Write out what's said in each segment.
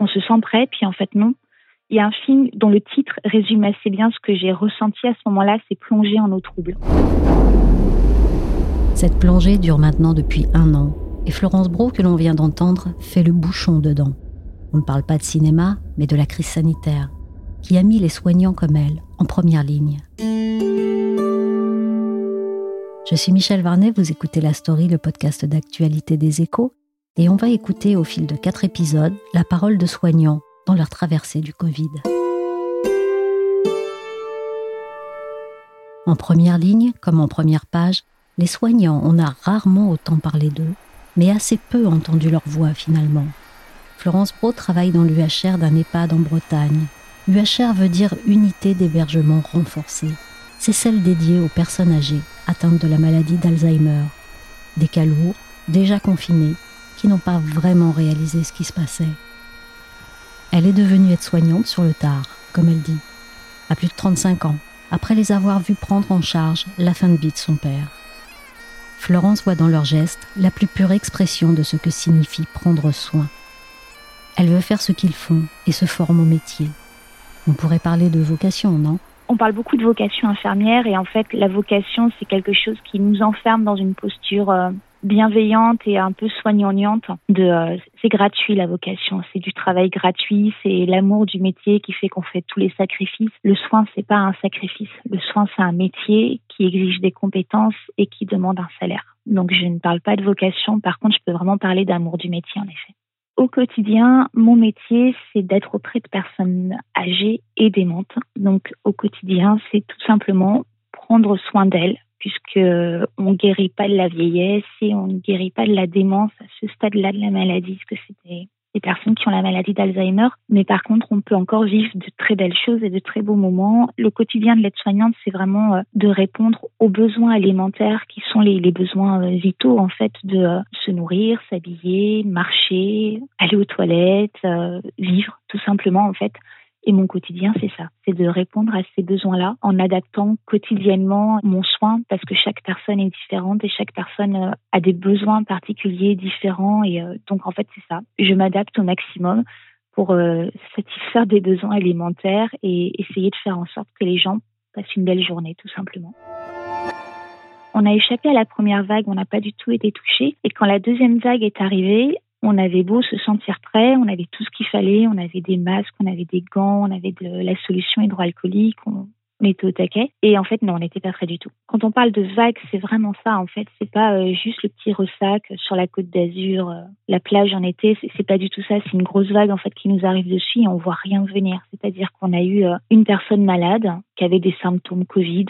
On se sent prêt, puis en fait non. Il y a un film dont le titre résume assez bien ce que j'ai ressenti à ce moment-là, c'est plonger en eau trouble. Cette plongée dure maintenant depuis un an, et Florence Bro, que l'on vient d'entendre, fait le bouchon dedans. On ne parle pas de cinéma, mais de la crise sanitaire, qui a mis les soignants comme elle en première ligne. Je suis Michel Varnet, vous écoutez La Story, le podcast d'actualité des échos, et on va écouter au fil de quatre épisodes la parole de soignants dans leur traversée du Covid. En première ligne, comme en première page, les soignants, on a rarement autant parlé d'eux, mais assez peu entendu leur voix finalement. Florence Bro travaille dans l'UHR d'un EHPAD en Bretagne. UHR veut dire unité d'hébergement renforcée. C'est celle dédiée aux personnes âgées atteintes de la maladie d'Alzheimer. Des cas lourds, déjà confinés, qui n'ont pas vraiment réalisé ce qui se passait. Elle est devenue aide-soignante sur le tard, comme elle dit, à plus de 35 ans, après les avoir vus prendre en charge la fin de vie de son père. Florence voit dans leurs gestes la plus pure expression de ce que signifie prendre soin. Elle veut faire ce qu'ils font et se forme au métier. On pourrait parler de vocation, non? On parle beaucoup de vocation infirmière et en fait la vocation c'est quelque chose qui nous enferme dans une posture euh, bienveillante et un peu soignante euh, c'est gratuit la vocation. C'est du travail gratuit c'est l'amour du métier qui fait qu'on fait tous les sacrifices. Le soin c'est pas un sacrifice. Le soin c'est un métier qui exige des compétences et qui demande un salaire. Donc je ne parle pas de vocation. Par contre je peux vraiment parler d'amour du métier en effet. Au quotidien, mon métier, c'est d'être auprès de personnes âgées et démentes. Donc, au quotidien, c'est tout simplement prendre soin d'elles, puisque on guérit pas de la vieillesse et on ne guérit pas de la démence à ce stade-là de la maladie, parce que c'était des personnes qui ont la maladie d'Alzheimer. Mais par contre, on peut encore vivre de très belles choses et de très beaux moments. Le quotidien de l'aide-soignante, c'est vraiment euh, de répondre aux besoins alimentaires qui sont les, besoins euh, vitaux, en fait, de euh, se nourrir, s'habiller, marcher, aller aux toilettes, vivre, tout simplement, en fait. Et mon quotidien, c'est ça, c'est de répondre à ces besoins-là en adaptant quotidiennement mon soin parce que chaque personne est différente et chaque personne euh, a des besoins particuliers différents. Et euh, donc, en fait, c'est ça. Je m'adapte au maximum pour euh, satisfaire des besoins alimentaires et essayer de faire en sorte que les gens passent une belle journée, tout simplement. On a échappé à la première vague, on n'a pas du tout été touché. Et quand la deuxième vague est arrivée, on avait beau se sentir prêt, on avait tout ce qu'il fallait, on avait des masques, on avait des gants, on avait de la solution hydroalcoolique, on, était au taquet. Et en fait, non, on n'était pas prêt du tout. Quand on parle de vague, c'est vraiment ça. En fait, c'est pas euh, juste le petit ressac sur la côte d'Azur, euh, la plage en été. C'est pas du tout ça. C'est une grosse vague en fait qui nous arrive dessus et on voit rien venir. C'est-à-dire qu'on a eu euh, une personne malade qui avait des symptômes Covid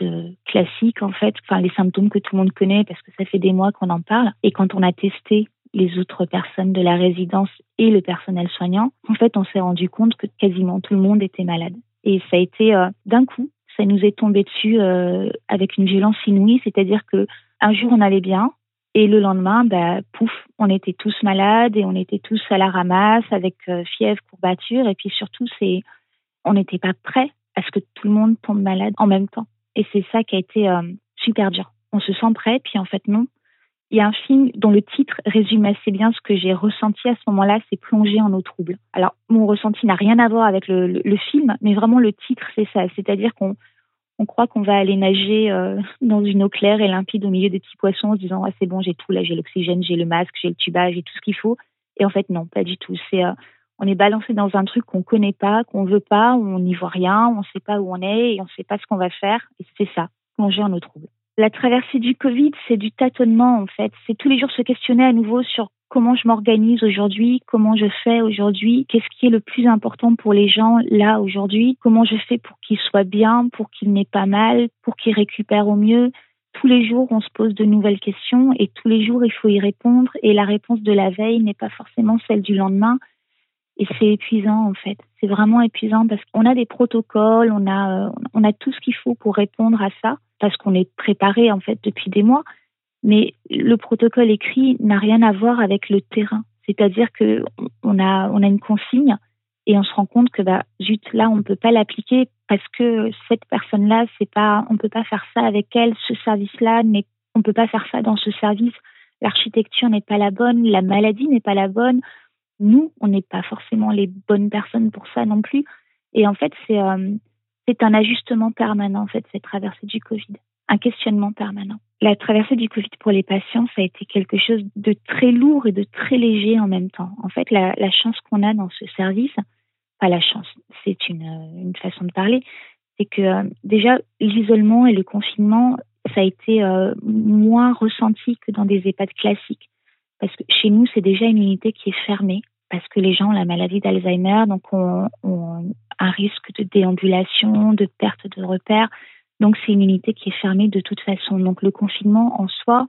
classiques en fait, enfin les symptômes que tout le monde connaît parce que ça fait des mois qu'on en parle. Et quand on a testé les autres personnes de la résidence et le personnel soignant, en fait, on s'est rendu compte que quasiment tout le monde était malade. Et ça a été euh, d'un coup, ça nous est tombé dessus euh, avec une violence inouïe, c'est-à-dire que un jour on allait bien et le lendemain, bah, pouf, on était tous malades et on était tous à la ramasse avec euh, fièvre, courbature et puis surtout c'est, on n'était pas prêt à ce que tout le monde tombe malade en même temps. Et c'est ça qui a été super dur. On se sent prêt, puis en fait non, il y a un film dont le titre résume assez bien ce que j'ai ressenti à ce moment-là, c'est plonger en eau trouble. Alors, mon ressenti n'a rien à voir avec le, film, mais vraiment le titre, c'est ça. C'est-à-dire qu'on on croit qu'on va aller nager euh, dans une eau claire et limpide au milieu des petits poissons en se disant c'est bon, j'ai tout là, j'ai l'oxygène, j'ai le masque, j'ai le tubage, j'ai tout ce qu'il faut. Et en fait, non, pas du tout. C'est euh, on est balancé dans un truc qu'on connaît pas, qu'on veut pas, on n'y voit rien, on sait pas où on est et on sait pas ce qu'on va faire. Et c'est ça, plonger en eau trouble. La traversée du Covid, c'est du tâtonnement en fait. C'est tous les jours se questionner à nouveau sur comment je m'organise aujourd'hui, comment je fais aujourd'hui, qu'est-ce qui est le plus important pour les gens là aujourd'hui, comment je fais pour qu'ils soient bien, pour qu'ils n'aient pas mal, pour qu'ils récupèrent au mieux. Tous les jours, on se pose de nouvelles questions et tous les jours, il faut y répondre et la réponse de la veille n'est pas forcément celle du lendemain. Et c'est épuisant en fait. C'est vraiment épuisant parce qu'on a des protocoles, on a, euh, on a tout ce qu'il faut pour répondre à ça parce qu'on est préparé en fait depuis des mois. Mais le protocole écrit n'a rien à voir avec le terrain. C'est-à-dire que on a, on a une consigne et on se rend compte que bah zut là on peut pas l'appliquer parce que cette personne là c'est pas on peut pas faire ça avec elle ce service là n'est on peut pas faire ça dans ce service l'architecture n'est pas la bonne la maladie n'est pas la bonne nous, on n'est pas forcément les bonnes personnes pour ça non plus. Et en fait, c'est euh, c'est un ajustement permanent, en fait, cette traversée du Covid, un questionnement permanent. La traversée du Covid pour les patients, ça a été quelque chose de très lourd et de très léger en même temps. En fait, la, chance qu'on a dans ce service, pas la chance, c'est une, une façon de parler, c'est que euh, déjà l'isolement et le confinement, ça a été euh, moins ressenti que dans des EHPAD classiques. Parce que chez nous, c'est déjà une unité qui est fermée, parce que les gens ont la maladie d'Alzheimer, donc ont, ont un risque de déambulation, de perte de repères. Donc c'est une unité qui est fermée de toute façon. Donc le confinement en soi,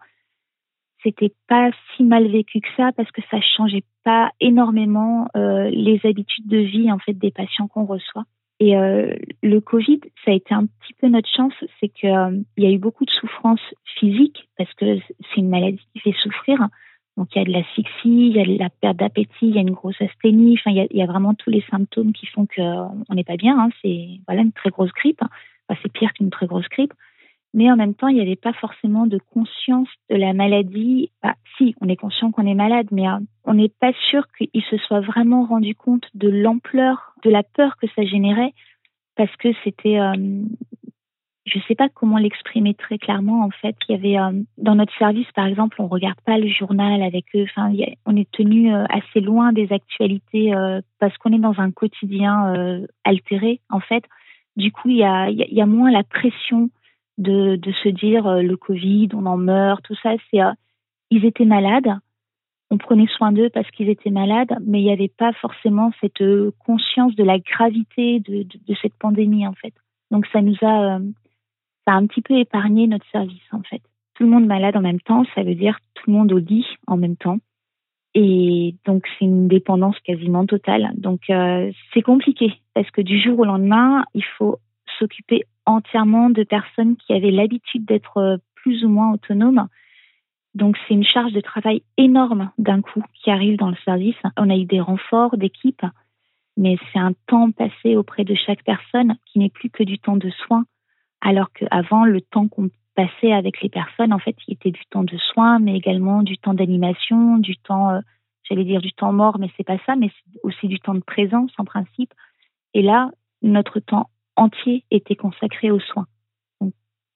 c'était pas si mal vécu que ça parce que ça changeait pas énormément euh, les habitudes de vie en fait des patients qu'on reçoit. Et euh, le Covid, ça a été un petit peu notre chance, c'est qu'il euh, y a eu beaucoup de souffrances physiques parce que c'est une maladie qui fait souffrir. Donc il y a de l'asphyxie, il y a de la perte d'appétit, il y a une grosse asthénie. Il y a, vraiment tous les symptômes qui font qu'on n'est pas bien. Hein. C'est voilà une très grosse grippe. C'est pire qu'une très grosse grippe mais en même temps, il n'y avait pas forcément de conscience de la maladie. Bah, si, on est conscient qu'on est malade, mais euh, on n'est pas sûr qu'il se soit vraiment rendu compte de l'ampleur, de la peur que ça générait, parce que c'était, euh, je ne sais pas comment l'exprimer très clairement. En fait, il y avait euh, dans notre service, par exemple, on regarde pas le journal avec eux. Enfin, on est tenu assez loin des actualités parce qu'on est dans un quotidien altéré, en fait. Du coup, il y a, il y a moins la pression de, de se dire euh, le Covid, on en meurt, tout ça. C'est euh, ils étaient malades, on prenait soin d'eux parce qu'ils étaient malades, mais il n'y avait pas forcément cette euh, conscience de la gravité de, de, de, cette pandémie en fait. Donc ça nous a, ça a un petit peu épargné notre service en fait. Tout le monde malade en même temps, ça veut dire tout le monde au lit en même temps. Et donc c'est une dépendance quasiment totale. Donc euh, c'est compliqué parce que du jour au lendemain, il faut s'occuper entièrement de personnes qui avaient l'habitude d'être euh, plus ou moins autonomes. Donc c'est une charge de travail énorme d'un coup qui arrive dans le service. On a eu des renforts d'équipe, mais c'est un temps passé auprès de chaque personne qui n'est plus que du temps de soins, alors qu'avant le temps qu'on passait avec les personnes, en fait, il était du temps de soins, mais également du temps d'animation, du temps, euh, j'allais dire du temps mort, mais c'est pas ça, mais aussi du temps de présence en principe. Et là, notre temps entier était consacré aux soins.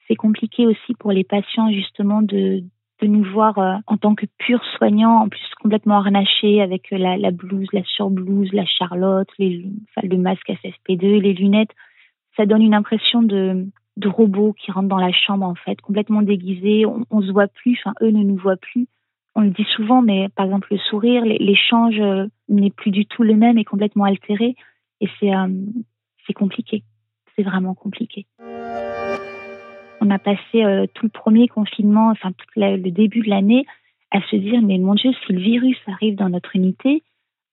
C'est compliqué aussi pour les patients justement de, nous voir euh, en tant que purs soignants, en plus complètement harnachés avec la, la blouse, la surblouse, la charlotte, le masque FFP2, les lunettes. Ça donne une impression de, de robot qui rentre dans la chambre en fait, complètement déguisé. On, se voit plus, enfin eux ne nous voient plus. On le dit souvent, mais par exemple le sourire, l'échange euh, n'est plus du tout le même et complètement altéré. Et c'est euh, c'est compliqué c'est vraiment compliqué. On a passé euh, tout le premier confinement, enfin tout le début de l'année, à se dire mais mon Dieu, si le virus arrive dans notre unité,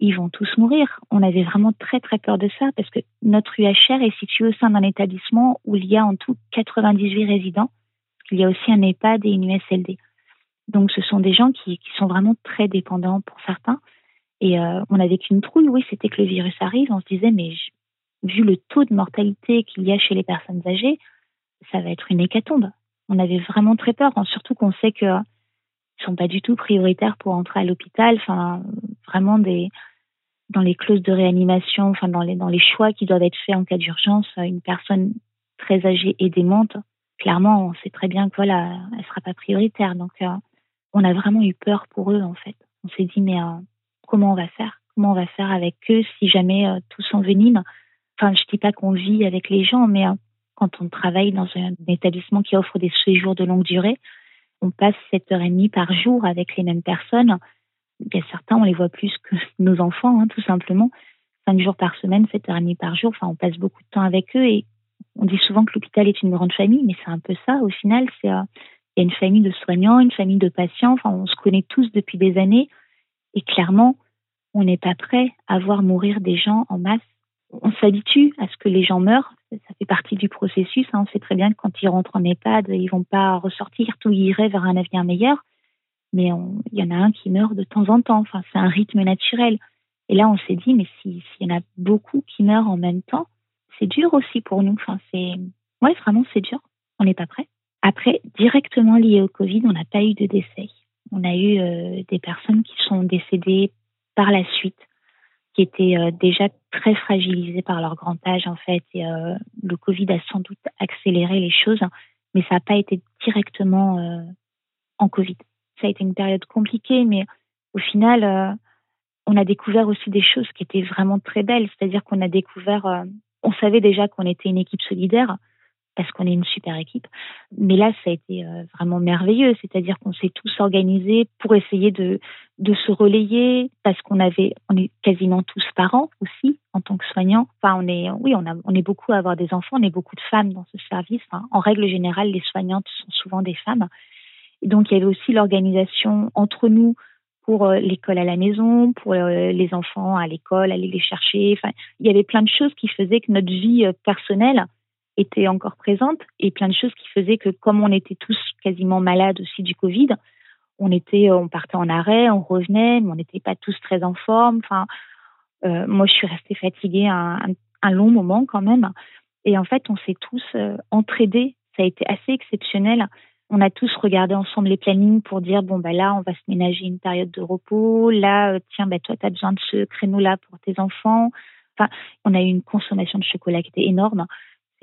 ils vont tous mourir. On avait vraiment très très peur de ça parce que notre UHR est située au sein d'un établissement où il y a en tout 98 résidents, qu'il y a aussi un EHPAD et une USLD. Donc ce sont des gens qui, sont vraiment très dépendants pour certains. Et euh, on avait qu'une trouille, oui, c'était que le virus arrive. On se disait mais vu le taux de mortalité qu'il y a chez les personnes âgées, ça va être une hécatombe. On avait vraiment très peur, surtout qu'on sait qu'ils ne sont pas du tout prioritaires pour entrer à l'hôpital. Enfin, vraiment des dans les clauses de réanimation, enfin dans les dans les choix qui doivent être faits en cas d'urgence, une personne très âgée et démente, clairement, on sait très bien que voilà, elle sera pas prioritaire. Donc, euh, on a vraiment eu peur pour eux en fait. On s'est dit mais euh, comment on va faire? Comment on va faire avec eux si jamais euh, tout s'envenime? Enfin, je dis pas qu'on vit avec les gens, mais quand on travaille dans un établissement qui offre des séjours de longue durée, on passe 7 heures et demie par jour avec les mêmes personnes. Il y a certains, on les voit plus que nos enfants, hein, tout simplement. 5 jours par semaine, 7 heures et demie par jour. On passe beaucoup de temps avec eux et on dit souvent que l'hôpital est une grande famille, mais c'est un peu ça. Au final, c'est euh, il y a une famille de soignants, une famille de patients. On se connaît tous depuis des années et clairement, on n'est pas prêt à voir mourir des gens en masse on s'habitue à ce que les gens meurent. Ça fait partie du processus. Hein. On sait très bien que quand ils rentrent en EHPAD, ils vont pas ressortir. Tout irait vers un avenir meilleur. Mais il y en a un qui meurt de temps en temps. Enfin, c'est un rythme naturel. Et là, on s'est dit, mais s'il y en a beaucoup qui meurent en même temps, c'est dur aussi pour nous. Enfin, c'est, ouais, vraiment, c'est dur. On n'est pas prêt. Après, directement lié au Covid, on n'a pas eu de décès. On a eu euh, des personnes qui sont décédées par la suite qui étaient euh, déjà très fragilisés par leur grand âge en fait. Et euh, le Covid a sans doute accéléré les choses, mais ça n'a pas été directement en Covid. Ça a été une période compliquée, mais au final, on a découvert aussi des choses qui étaient vraiment très belles. C'est-à-dire qu'on a découvert, on savait déjà qu'on était une équipe solidaire parce qu'on est une super équipe. Mais là, ça a été euh, vraiment merveilleux. C'est-à-dire qu'on s'est tous organisés pour essayer de, de se relayer parce qu'on avait, on est quasiment tous parents aussi en tant que soignants. Enfin, on est, oui, on est beaucoup à avoir des enfants. On est beaucoup de femmes dans ce service. en règle générale, les soignantes sont souvent des femmes. Et donc, il y avait aussi l'organisation entre nous pour euh, l'école à la maison, pour euh, les enfants à l'école, aller les chercher. Il y avait plein de choses qui faisaient que notre vie personnelle était encore présente et plein de choses qui faisaient que comme on était tous quasiment malades aussi du Covid, on était, on partait en arrêt, on revenait, mais on n'était pas tous très en forme. Enfin, euh, moi, je suis restée fatiguée un, un, long moment quand même. Et en fait, on s'est tous euh, entraidés. Ça a été assez exceptionnel. On a tous regardé ensemble les plannings pour dire bon bah là, on va se ménager une période de repos. Là, euh, tiens, bah toi, tu as besoin de ce créneau-là pour tes enfants. Enfin, on a eu une consommation de chocolat qui était énorme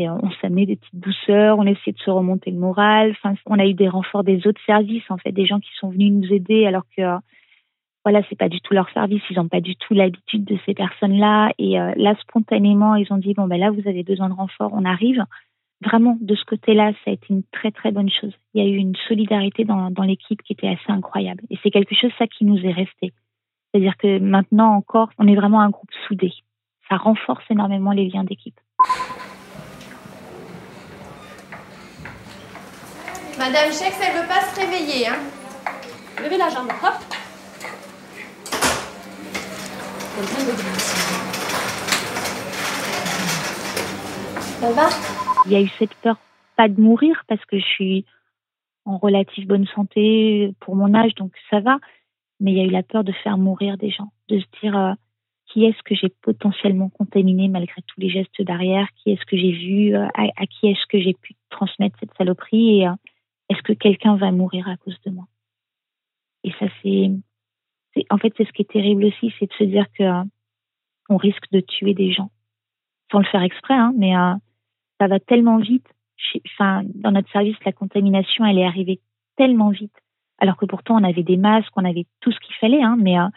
on s'amenait des petites douceurs, on essayait de se remonter le moral. Enfin, on a eu des renforts des autres services, en fait, des gens qui sont venus nous aider alors que voilà, c'est pas du tout leur service, ils n'ont pas du tout l'habitude de ces personnes-là. Et euh, là, spontanément, ils ont dit bon ben là, vous avez besoin de renfort, on arrive. Vraiment, de ce côté-là, ça a été une très très bonne chose. Il y a eu une solidarité dans, l'équipe qui était assez incroyable. Et c'est quelque chose ça qui nous est resté. C'est-à-dire que maintenant encore, on est vraiment un groupe soudé. Ça renforce énormément les liens d'équipe. Madame Chex, elle veut pas se réveiller. Hein. Levez la jambe, hop. Ça va Il y a eu cette peur, pas de mourir, parce que je suis en relative bonne santé pour mon âge, donc ça va. Mais il y a eu la peur de faire mourir des gens, de se dire euh, qui est-ce que j'ai potentiellement contaminé malgré tous les gestes d'arrière, qui est-ce que j'ai vu, euh, à, qui est-ce que j'ai pu transmettre cette saloperie? Et, euh, est-ce que quelqu'un va mourir à cause de moi? Et ça, c'est, en fait, c'est ce qui est terrible aussi, c'est de se dire que on risque de tuer des gens sans le faire exprès, hein, mais ça va tellement vite. Enfin, dans notre service, la contamination, elle est arrivée tellement vite, alors que pourtant on avait des masques, on avait tout ce qu'il fallait, hein, mais euh,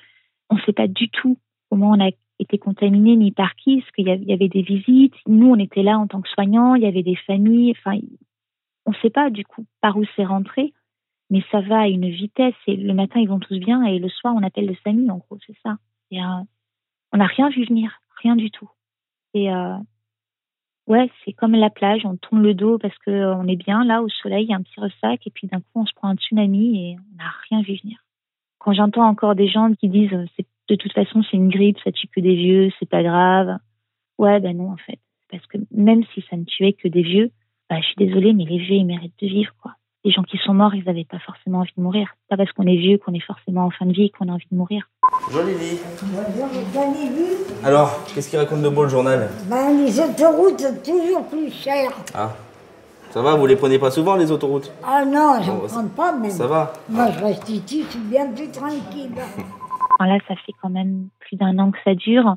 on ne sait pas du tout comment on a été contaminé ni par qui, parce qu'il y avait des visites. Nous, on était là en tant que soignants, il y avait des familles. Enfin, on ne sait pas du coup par où c'est rentré, mais ça va à une vitesse et le matin ils vont tous bien et le soir on appelle le SAMU en gros, c'est ça. Et, euh, on n'a rien vu venir, rien du tout. Et euh, ouais, c'est comme la plage, on tourne le dos parce que euh, est bien là au soleil, il y a un petit ressac et puis d'un coup on se prend un tsunami et on n'a rien vu venir. Quand j'entends encore des gens qui disent c'est de toute façon c'est une grippe, ça tue que des vieux, c'est pas grave. Ouais, ben non en fait, parce que même si ça ne tuait que des vieux, bah, je suis désolée, mais les vieux, ils méritent de vivre, quoi. Les gens qui sont morts, ils n'avaient pas forcément envie de mourir. Pas parce qu'on est vieux qu'on est forcément en fin de vie qu'on a envie de mourir. Bonjour Lily. Alors, qu'est-ce qu'il raconte de beau le journal? Ben, Les autoroutes, toujours plus chères. Ah. Ça va, vous les prenez pas souvent les autoroutes? Ah non, je ne prends pas même. Ça va Moi, je reste ici, je suis bien plus tranquille. là, ça fait quand même plus d'un an que ça dure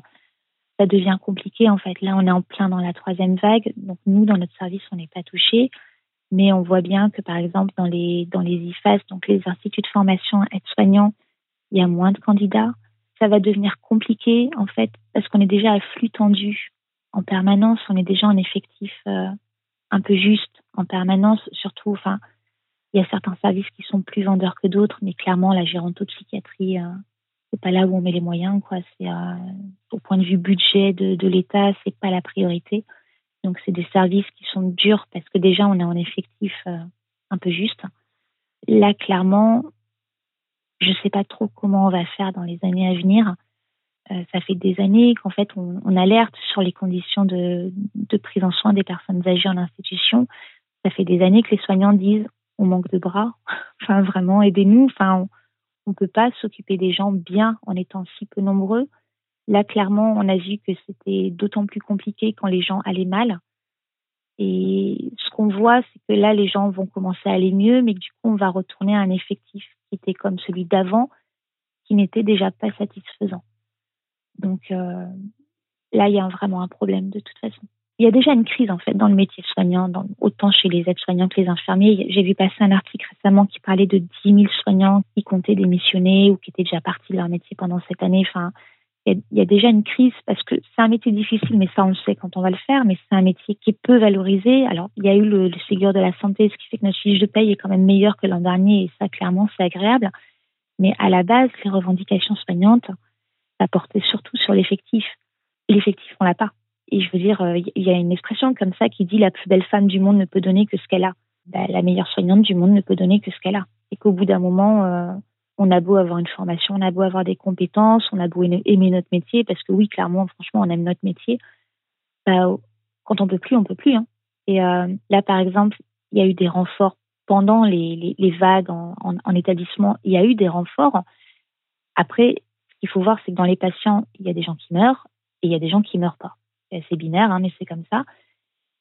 ça devient compliqué en fait. Là, on est en plein dans la troisième vague. Donc nous, dans notre service, on n'est pas touché, mais on voit bien que par exemple dans les dans les IFAS, donc les instituts de formation aides-soignants, il y a moins de candidats. Ça va devenir compliqué en fait parce qu'on est déjà à flux tendu en permanence. On est déjà en effectif euh, un peu juste en permanence, surtout. Enfin, il y a certains services qui sont plus vendeurs que d'autres, mais clairement la gérontopsychiatrie euh, c'est pas là où on met les moyens, quoi. C'est euh, au point de vue budget de, de l'État, c'est pas la priorité. Donc c'est des services qui sont durs parce que déjà on est en effectif euh, un peu juste. Là, clairement, je sais pas trop comment on va faire dans les années à venir. Euh, ça fait des années qu'en fait on, alerte sur les conditions de, de prise en soin des personnes âgées en institution. Ça fait des années que les soignants disent on manque de bras. enfin vraiment aidez-nous. Enfin on ne peut pas s'occuper des gens bien en étant si peu nombreux. Là, clairement, on a vu que c'était d'autant plus compliqué quand les gens allaient mal. Et ce qu'on voit, c'est que là, les gens vont commencer à aller mieux, mais du coup, on va retourner à un effectif qui était comme celui d'avant, qui n'était déjà pas satisfaisant. Donc euh, là, il y a vraiment un problème de toute façon. Il y a déjà une crise en fait dans le métier soignant, autant chez les aides-soignants que les infirmiers. J'ai vu passer un article récemment qui parlait de 10 000 soignants qui comptaient démissionner ou qui étaient déjà partis de leur métier pendant cette année. Il y, a déjà une crise parce que c'est un métier difficile, mais ça on le sait quand on va le faire, mais c'est un métier qui est peu valorisé. Alors il y a eu le, le de la santé, ce qui fait que notre fiche de paye est quand même meilleure que l'an dernier et ça clairement c'est agréable. Mais à la base, les revendications soignantes, ça portait surtout sur l'effectif. L'effectif, on l'a pas. Et je veux dire, euh, il y a une expression comme ça qui dit la plus belle femme du monde ne peut donner que ce qu'elle a. Ben, la meilleure soignante du monde ne peut donner que ce qu'elle a. Et qu'au bout d'un moment, euh, on a beau avoir une formation, on a beau avoir des compétences, on a beau aimer notre métier, parce que oui, clairement, franchement, on aime notre métier. Ben, quand on peut plus, on peut plus. Hein. Et euh, là, par exemple, il y a eu des renforts pendant les, vagues en, établissement. Il y a eu des renforts. Après, ce qu'il faut voir, c'est que dans les patients, il y a des gens qui meurent et il y a des gens qui meurent pas. C'est binaire, hein, mais c'est comme ça.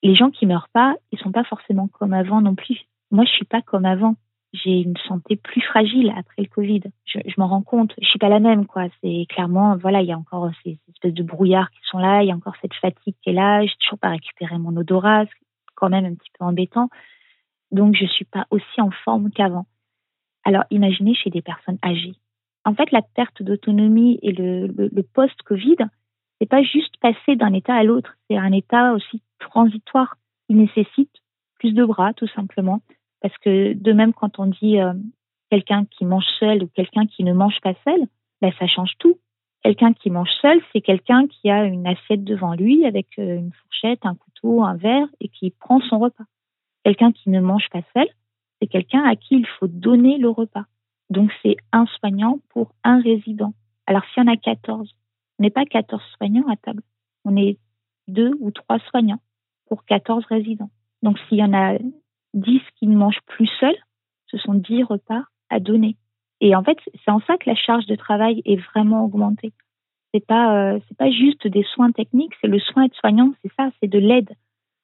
Les gens qui meurent pas, ils sont pas forcément comme avant non plus. Moi, je suis pas comme avant j'ai une santé plus fragile après le Covid. Je, je m'en rends compte. Je suis pas la même, quoi. C'est clairement, voilà, il y a encore ces espèces de brouillards qui sont là, il y a encore cette fatigue qui est là. J'ai toujours pas récupéré mon odorat, c'est quand même un petit peu embêtant. Donc, je suis pas aussi en forme qu'avant. Alors, imaginez chez des personnes âgées. En fait, la perte d'autonomie et le post-Covid, c'est pas juste passer d'un état à l'autre, c'est un état aussi transitoire. Il nécessite plus de bras, tout simplement, parce que de même, quand on dit euh, quelqu'un qui mange seul ou quelqu'un qui ne mange pas seul, ben, ça change tout. Quelqu'un qui mange seul, c'est quelqu'un qui a une assiette devant lui avec euh, une fourchette, un couteau, un verre et qui prend son repas. Quelqu'un qui ne mange pas seul, c'est quelqu'un à qui il faut donner le repas. Donc c'est un soignant pour un résident. Alors s'il y en a 14, on n'est pas 14 soignants à table. On est deux ou trois soignants pour 14 résidents. Donc s'il y en a 10 qui ne mangent plus seuls, ce sont 10 repas à donner. Et en fait, c'est en ça que la charge de travail est vraiment augmentée. C'est pas euh, pas juste des soins techniques, c'est le soin aide-soignant, c'est ça, c'est de l'aide.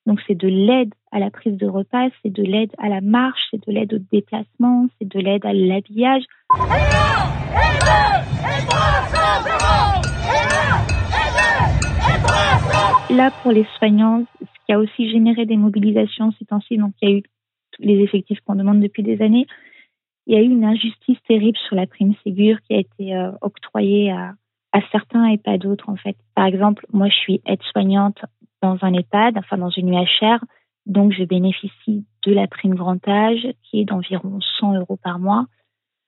Donc c'est de l'aide à la prise de repas, c'est de l'aide à la marche, c'est de l'aide au déplacement, c'est de l'aide à l'habillage. Là, pour les soignants, ce qui a aussi généré des mobilisations ces temps-ci, donc il y a eu les effectifs qu'on demande depuis des années. Il y a eu une injustice terrible sur la prime Ségur qui a été euh, octroyée à, certains et pas d'autres en fait. Par exemple, moi je suis aide-soignante dans un EHPAD, enfin dans une UHR, donc je bénéficie de la prime grand âge qui est d'environ 100 euros par mois,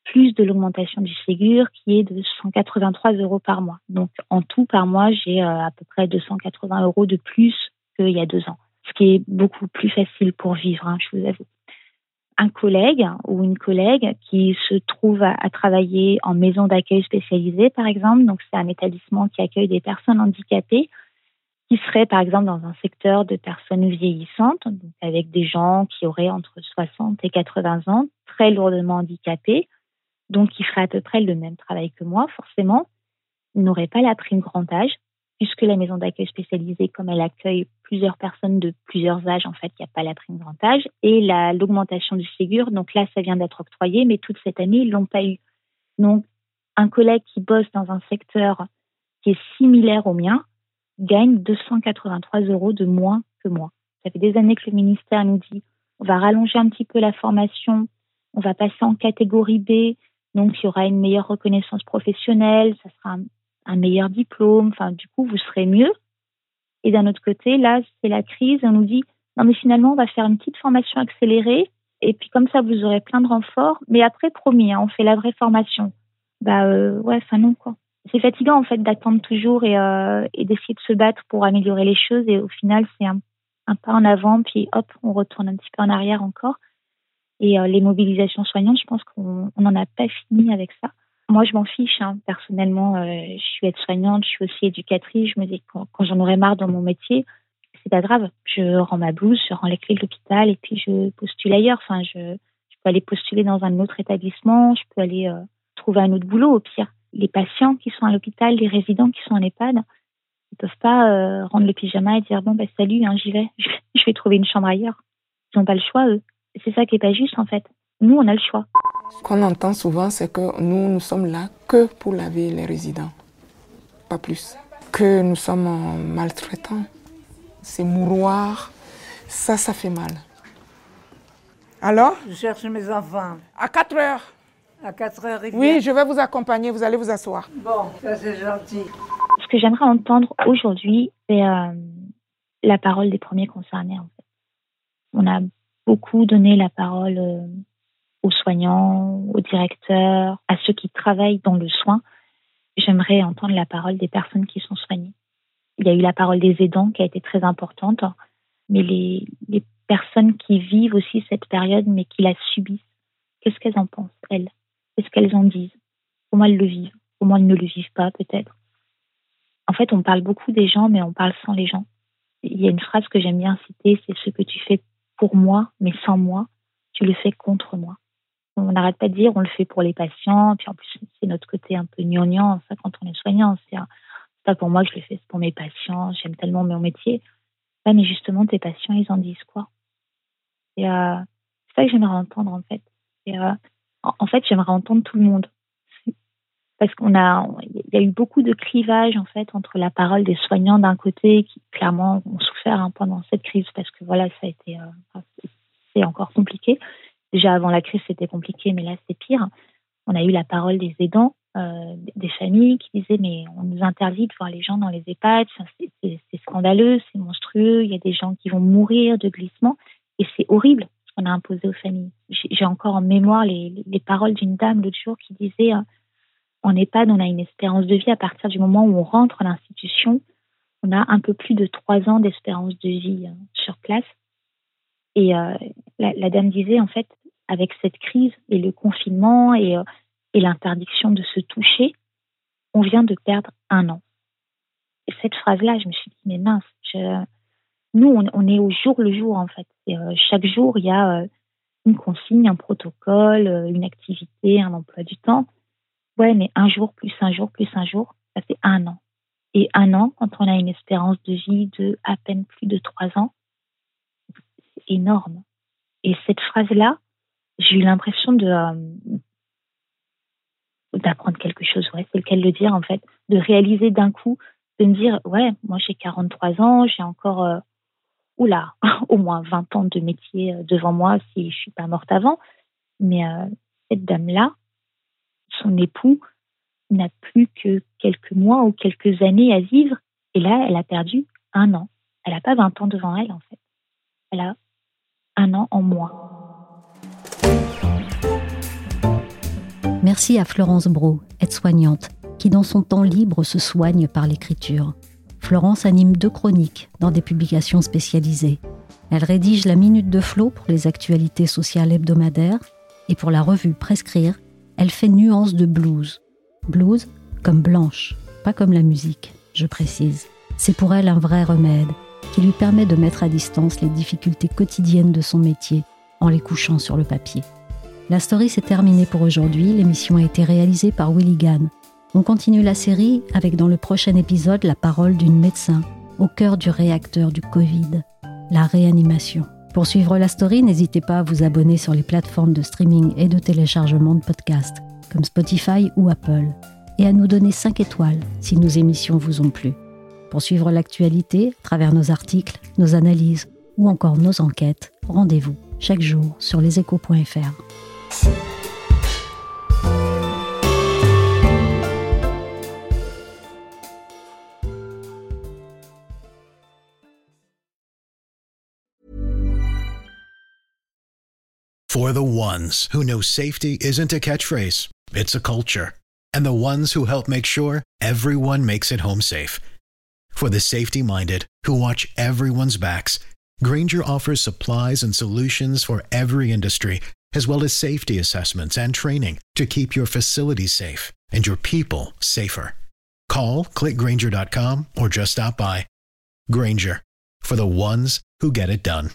plus de l'augmentation du Ségur qui est de 183 euros par mois. Donc en tout par mois j'ai euh, à peu près 280 euros de plus qu'il y a deux ans, ce qui est beaucoup plus facile pour vivre, hein, je vous avoue un collègue ou une collègue qui se trouve à, travailler en maison d'accueil spécialisée, par exemple. Donc, c'est un établissement qui accueille des personnes handicapées qui serait, par exemple, dans un secteur de personnes vieillissantes, donc avec des gens qui auraient entre 60 et 80 ans, très lourdement handicapés, donc qui feraient à peu près le même travail que moi, forcément, n'auraient pas la prime grand âge, puisque la maison d'accueil spécialisée, comme elle accueille plusieurs personnes de plusieurs âges, en fait, il n'y a pas la prime grand âge, et l'augmentation du Ségur, donc là, ça vient d'être octroyé, mais toute cette année, ils l'ont pas eu. Donc, un collègue qui bosse dans un secteur qui est similaire au mien gagne 283 euros de moins que moi. Ça fait des années que le ministère nous dit on va rallonger un petit peu la formation, on va passer en catégorie B, donc il y aura une meilleure reconnaissance professionnelle, ça sera un, un meilleur diplôme, enfin du coup vous serez mieux. Et d'un autre côté, là c'est la crise, on nous dit non mais finalement on va faire une petite formation accélérée et puis comme ça vous aurez plein de renforts, mais après promis, hein, on fait la vraie formation. Bah euh, ouais, enfin non quoi. C'est fatigant en fait d'attendre toujours et, euh, et d'essayer de se battre pour améliorer les choses et au final c'est un, pas en avant puis hop on retourne un petit peu en arrière encore. Et euh, les mobilisations soignantes, je pense qu'on n'en a pas fini avec ça. Moi, je m'en fiche. Hein. Personnellement, euh, je suis aide-soignante, je suis aussi éducatrice. Je me dis quand, quand j'en aurai marre dans mon métier, c'est pas grave. Je rends ma blouse, je rends les clés de l'hôpital et puis je postule ailleurs. Enfin, je, peux aller postuler dans un autre établissement. Je peux aller euh, trouver un autre boulot au pire. Les patients qui sont à l'hôpital, les résidents qui sont en EHPAD, ils peuvent pas euh, rendre le pyjama et dire bon ben salut, hein, j'y vais. Je vais trouver une chambre ailleurs. Ils n'ont pas le choix eux. C'est ça qui est pas juste en fait. Nous, on a le choix. Ce qu'on entend souvent, c'est que nous, nous sommes là que pour laver les résidents. pas plus. Que nous sommes maltraitants, c'est mouroir, ça, ça fait mal. Alors Je cherche mes enfants. À 4 heures. À 4 heures, Oui, je vais vous accompagner, vous allez vous asseoir. Bon, ça c'est gentil. Ce que j'aimerais entendre aujourd'hui, c'est euh, la parole des premiers concernés. En fait. On a beaucoup donné la parole euh, aux soignants, aux directeurs, à ceux qui travaillent dans le soin. J'aimerais entendre la parole des personnes qui sont soignées. Il y a eu la parole des aidants qui a été très importante, mais les, les personnes qui vivent aussi cette période, mais qui la subissent, qu'est-ce qu'elles en pensent, elles? Qu'est-ce qu'elles en disent? Comment elles le vivent? Comment elles ne le vivent pas, peut-être? En fait, on parle beaucoup des gens, mais on parle sans les gens. Il y a une phrase que j'aime bien citer, c'est ce que tu fais pour moi, mais sans moi, tu le fais contre moi. On n'arrête pas de dire, on le fait pour les patients, puis en plus, c'est notre côté un peu gnangnan, ça, quand on est soignant, c'est pas pour moi que je le fais, c'est pour mes patients, j'aime tellement mon métier. Mais justement, tes patients, ils en disent quoi? Euh, c'est ça que j'aimerais entendre, en fait. Et, euh, en, fait, j'aimerais entendre tout le monde parce qu'on a, y a eu beaucoup de clivages en fait entre la parole des soignants d'un côté qui clairement ont souffert hein, pendant cette crise parce que voilà, ça a été, euh, c'est encore compliqué. Déjà avant la crise c'était compliqué, mais là c'est pire. On a eu la parole des aidants, euh, des familles qui disaient mais on nous interdit de voir les gens dans les EHPAD, c'est- scandaleux, c'est monstrueux, il y a des gens qui vont mourir de glissement et c'est horrible ce qu'on a imposé aux familles. J'ai encore en mémoire les, les paroles d'une dame l'autre jour qui disait euh, en EHPAD, on a une espérance de vie à partir du moment où on rentre à l'institution. On a un peu plus de trois ans d'espérance de vie euh, sur place. Et la dame disait, en fait, avec cette crise et le confinement et, euh, et l'interdiction de se toucher, on vient de perdre un an. Et cette phrase-là, je me suis dit, mais mince, nous, on, est au jour le jour, en fait. Euh, chaque jour, il y a euh, une consigne, un protocole, une activité, un emploi du temps. Ouais, mais un jour plus un jour plus un jour, ça fait un an. Et un an, quand on a une espérance de vie de à peine plus de trois ans, c'est énorme. Et cette phrase-là, j'ai eu l'impression de euh, d'apprendre quelque chose. Ouais, c'est le cas de le dire en fait, de réaliser d'un coup, de me dire ouais, moi j'ai 43 ans, j'ai encore euh, oula, au moins 20 ans de métier euh, devant moi si je suis pas morte avant. Mais cette dame-là, son époux n'a plus que quelques mois ou quelques années à vivre. Et là, elle a perdu un an. Elle n'a pas 20 ans devant elle, en fait. Elle a un an en moins. Merci à Florence Bro, aide-soignante, qui dans son temps libre se soigne par l'écriture. Florence anime deux chroniques dans des publications spécialisées. Elle rédige la Minute de Flot pour les actualités sociales hebdomadaires et pour la revue Prescrire, elle fait nuance de blues. Blues comme blanche, pas comme la musique, je précise. C'est pour elle un vrai remède qui lui permet de mettre à distance les difficultés quotidiennes de son métier en les couchant sur le papier. La story s'est terminée pour aujourd'hui. L'émission a été réalisée par Willy Gann. On continue la série avec dans le prochain épisode la parole d'une médecin au cœur du réacteur du Covid, la réanimation. Pour suivre la story, n'hésitez pas à vous abonner sur les plateformes de streaming et de téléchargement de podcasts comme Spotify ou Apple et à nous donner 5 étoiles si nos émissions vous ont plu. Pour suivre l'actualité à travers nos articles, nos analyses ou encore nos enquêtes, rendez-vous chaque jour sur leséchos.fr. For the ones who know safety isn't a catchphrase, it's a culture. And the ones who help make sure everyone makes it home safe. For the safety minded who watch everyone's backs, Granger offers supplies and solutions for every industry, as well as safety assessments and training to keep your facilities safe and your people safer. Call clickgranger.com or just stop by. Granger for the ones who get it done.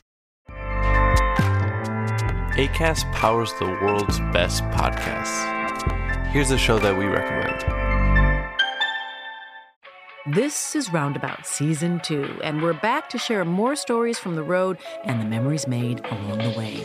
ACAST powers the world's best podcasts. Here's a show that we recommend. This is Roundabout Season 2, and we're back to share more stories from the road and the memories made along the way.